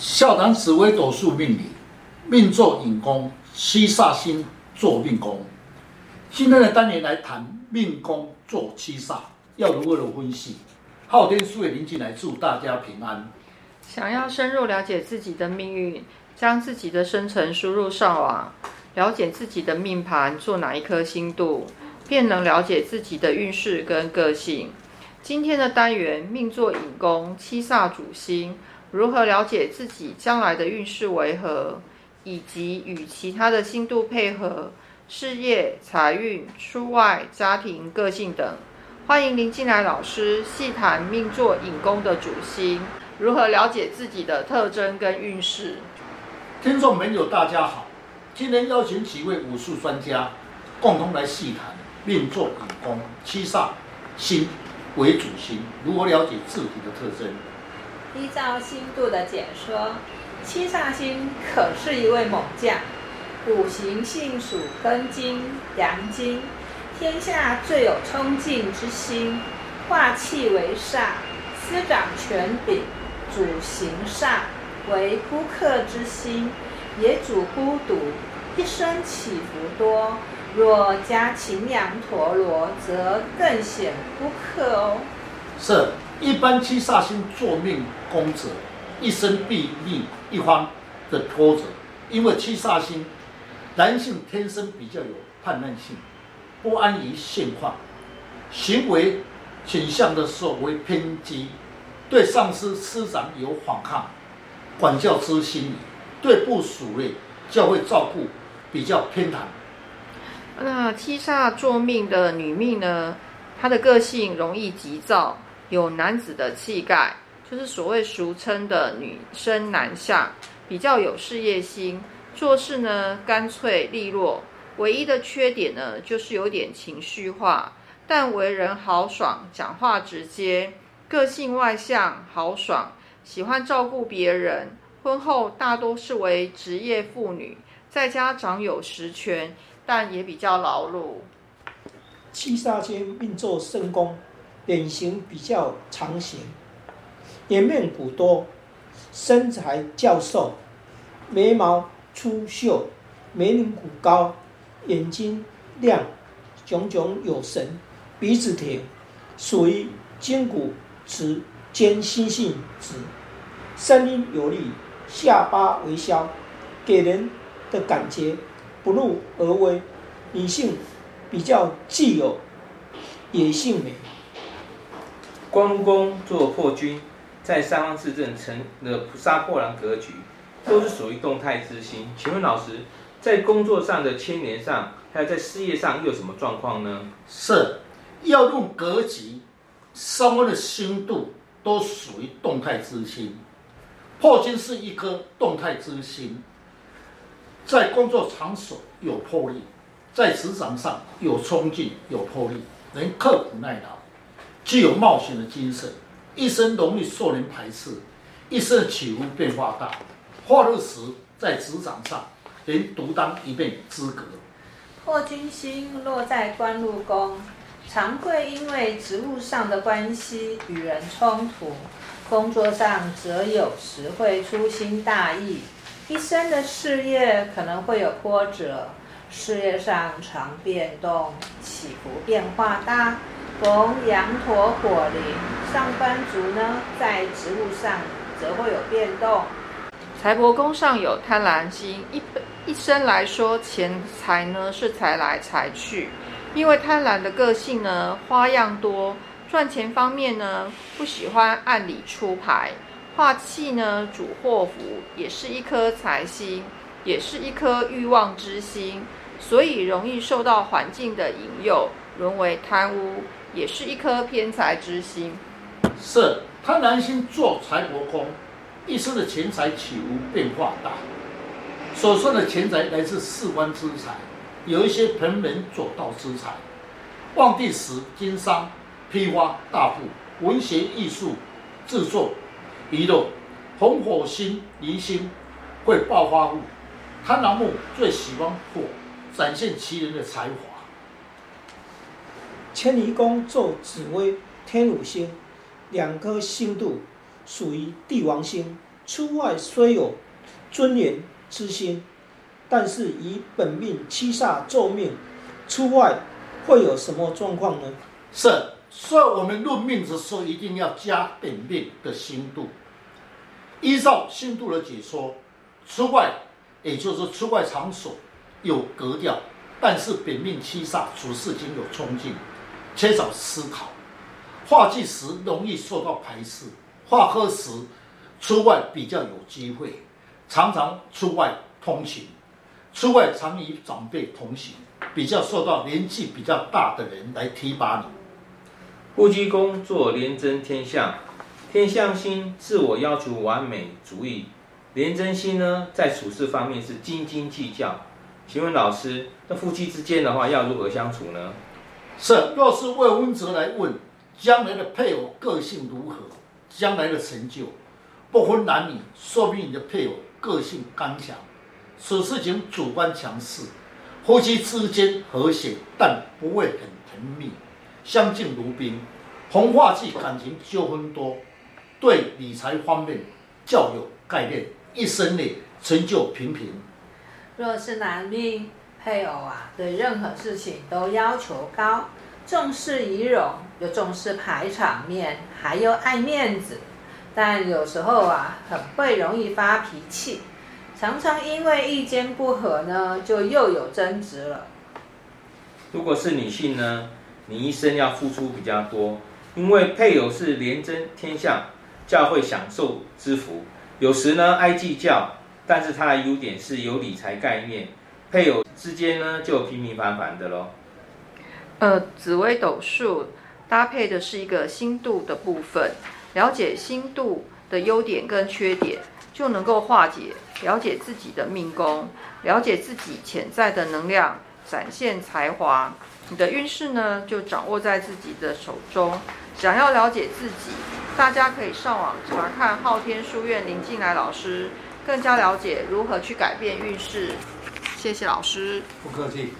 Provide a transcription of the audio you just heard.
校长紫微斗数命理，命坐寅宫，七煞星做命宫。今天的单元来谈命宫做七煞要如何的分析。昊天书院林进来祝大家平安。想要深入了解自己的命运，将自己的生辰输入上网，了解自己的命盘做哪一颗星度，便能了解自己的运势跟个性。今天的单元命坐寅宫，七煞主星，如何了解自己将来的运势为何，以及与其他的星度配合，事业、财运、出外、家庭、个性等。欢迎您进来老师细谈命座引宫的主星，如何了解自己的特征跟运势。听众朋友大家好，今天邀请几位武术专家，共同来细谈命座引宫，七煞星。为主星，如何了解自己的特征？依照星度的解说，七煞星可是一位猛将，五行性属庚金、阳金，天下最有冲劲之星，化气为煞，司掌权柄，主行煞，为孤客之星，也主孤独，一生起伏多。若加擎羊陀罗，则更显孤客哦。是，一般七煞星做命宫者，一生必逆一方的拖者，因为七煞星男性天生比较有叛逆性，不安于现况，行为倾向的时候为偏激，对上司师长有反抗，管教之心，对部属类较会照顾，比较偏袒。那七煞坐命的女命呢？她的个性容易急躁，有男子的气概，就是所谓俗称的女生男相，比较有事业心，做事呢干脆利落。唯一的缺点呢，就是有点情绪化，但为人豪爽，讲话直接，个性外向豪爽，喜欢照顾别人。婚后大多是为职业妇女，在家长有实权。但也比较劳碌。七煞星命做圣宫，脸型比较长形，颜面骨多，身材较瘦，眉毛粗秀，眉棱骨高，眼睛亮，炯炯有神，鼻子挺，属于筋骨直兼心性直，声音有力，下巴微削，给人的感觉。不入而威，女性比较具有野性美。官禄宫坐破军，在三方四正成了杀破狼格局，都是属于动态之星。请问老师，在工作上的牵连上，还有在事业上又有什么状况呢？是，要论格局，三方的星度都属于动态之星。破军是一颗动态之星。在工作场所有魄力，在职场上有冲劲、有魄力，能刻苦耐劳，具有冒险的精神，一生容易受人排斥，一生起伏变化大，发怒时在职场上能独当一面资格。破军星落在官禄宫，常会因为职务上的关系与人冲突，工作上则有时会粗心大意。一生的事业可能会有波折，事业上常变动，起伏变化大。逢羊驼火灵，上班族呢在职务上则会有变动。财帛宫上有贪婪星，一一生来说钱财呢是财来财去，因为贪婪的个性呢花样多，赚钱方面呢不喜欢按理出牌。化气呢，主祸福，也是一颗财星，也是一颗欲望之星，所以容易受到环境的引诱，沦为贪污，也是一颗偏财之心。是贪婪心坐财帛宫，一生的钱财起伏变化大。所说的钱财来自四方之财，有一些盆门左道之财，旺地时经商、批发、大户、文学艺术、制作。娱乐，红火星离心会暴发户，贪狼木最喜欢火，展现其人的才华。迁移宫坐紫薇天武星，两颗星度属于帝王星，出外虽有尊严之心，但是以本命七煞坐命，出外会有什么状况呢？是，所以我们论命的时候一定要加本命的星度。依照星度的解说，出外也就是出外场所有格调，但是本命七煞处事情有冲劲，缺少思考，化忌时容易受到排斥，化科时出外比较有机会，常常出外通勤，出外常与长辈同行，比较受到年纪比较大的人来提拔你。夫妻宫做廉贞天相，天相星自我要求完美主义，廉贞星呢在处事方面是斤斤计较。请问老师，那夫妻之间的话要如何相处呢？是，若是未婚者来问，将来的配偶个性如何，将来的成就，不分男女，说明你的配偶个性刚强，处事情主观强势，夫妻之间和谐，但不会很甜蜜。相敬如宾，红化剂感情纠纷多，对理财方面较有概念，一生内成就平平。若是男命配偶啊，对任何事情都要求高，重视仪容，又重视排场面，还要爱面子，但有时候啊，很会容易发脾气，常常因为意见不合呢，就又有争执了。如果是女性呢？你一生要付出比较多，因为配偶是廉贞天相，较会享受之福。有时呢爱计较，但是他的优点是有理财概念。配偶之间呢就平平凡凡的喽。呃，紫微斗数搭配的是一个星度的部分，了解星度的优点跟缺点，就能够化解，了解自己的命宫，了解自己潜在的能量，展现才华。你的运势呢，就掌握在自己的手中。想要了解自己，大家可以上网查看昊天书院林进来老师，更加了解如何去改变运势。谢谢老师，不客气。